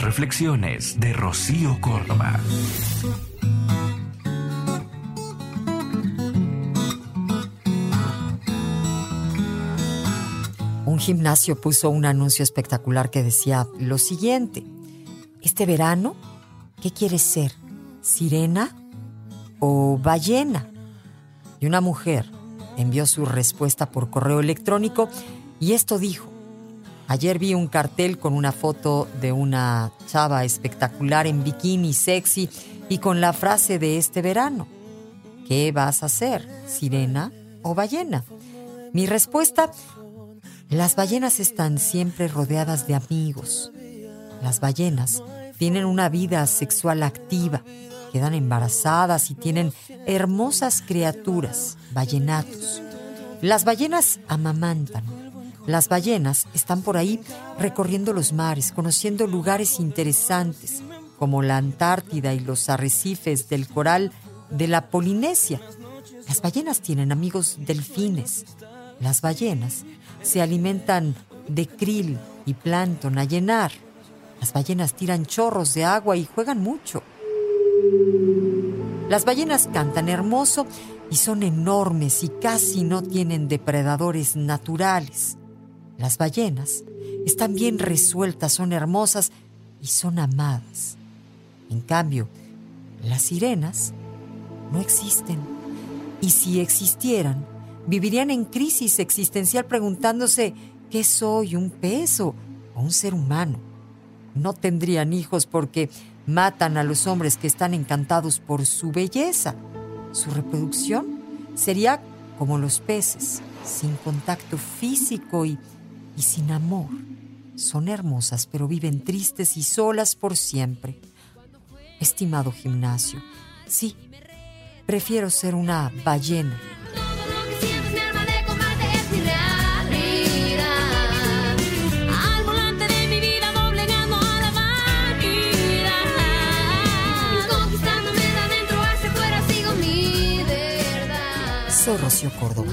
reflexiones de Rocío Córdoba. Un gimnasio puso un anuncio espectacular que decía lo siguiente, este verano, ¿qué quieres ser? ¿Sirena o ballena? Y una mujer envió su respuesta por correo electrónico y esto dijo, ayer vi un cartel con una foto de una chava espectacular en bikini sexy y con la frase de este verano, ¿qué vas a hacer? ¿Sirena o ballena? Mi respuesta, las ballenas están siempre rodeadas de amigos. Las ballenas tienen una vida sexual activa, quedan embarazadas y tienen hermosas criaturas, ballenatos. Las ballenas amamantan. Las ballenas están por ahí recorriendo los mares, conociendo lugares interesantes, como la Antártida y los arrecifes del coral de la Polinesia. Las ballenas tienen amigos delfines. Las ballenas se alimentan de krill y plancton a llenar. Las ballenas tiran chorros de agua y juegan mucho. Las ballenas cantan hermoso y son enormes y casi no tienen depredadores naturales. Las ballenas están bien resueltas, son hermosas y son amadas. En cambio, las sirenas no existen. Y si existieran, vivirían en crisis existencial preguntándose ¿qué soy? ¿Un pez o un ser humano? No tendrían hijos porque matan a los hombres que están encantados por su belleza. Su reproducción sería como los peces, sin contacto físico y, y sin amor. Son hermosas, pero viven tristes y solas por siempre. Estimado gimnasio, sí, prefiero ser una ballena Soy Rocío Córdoba.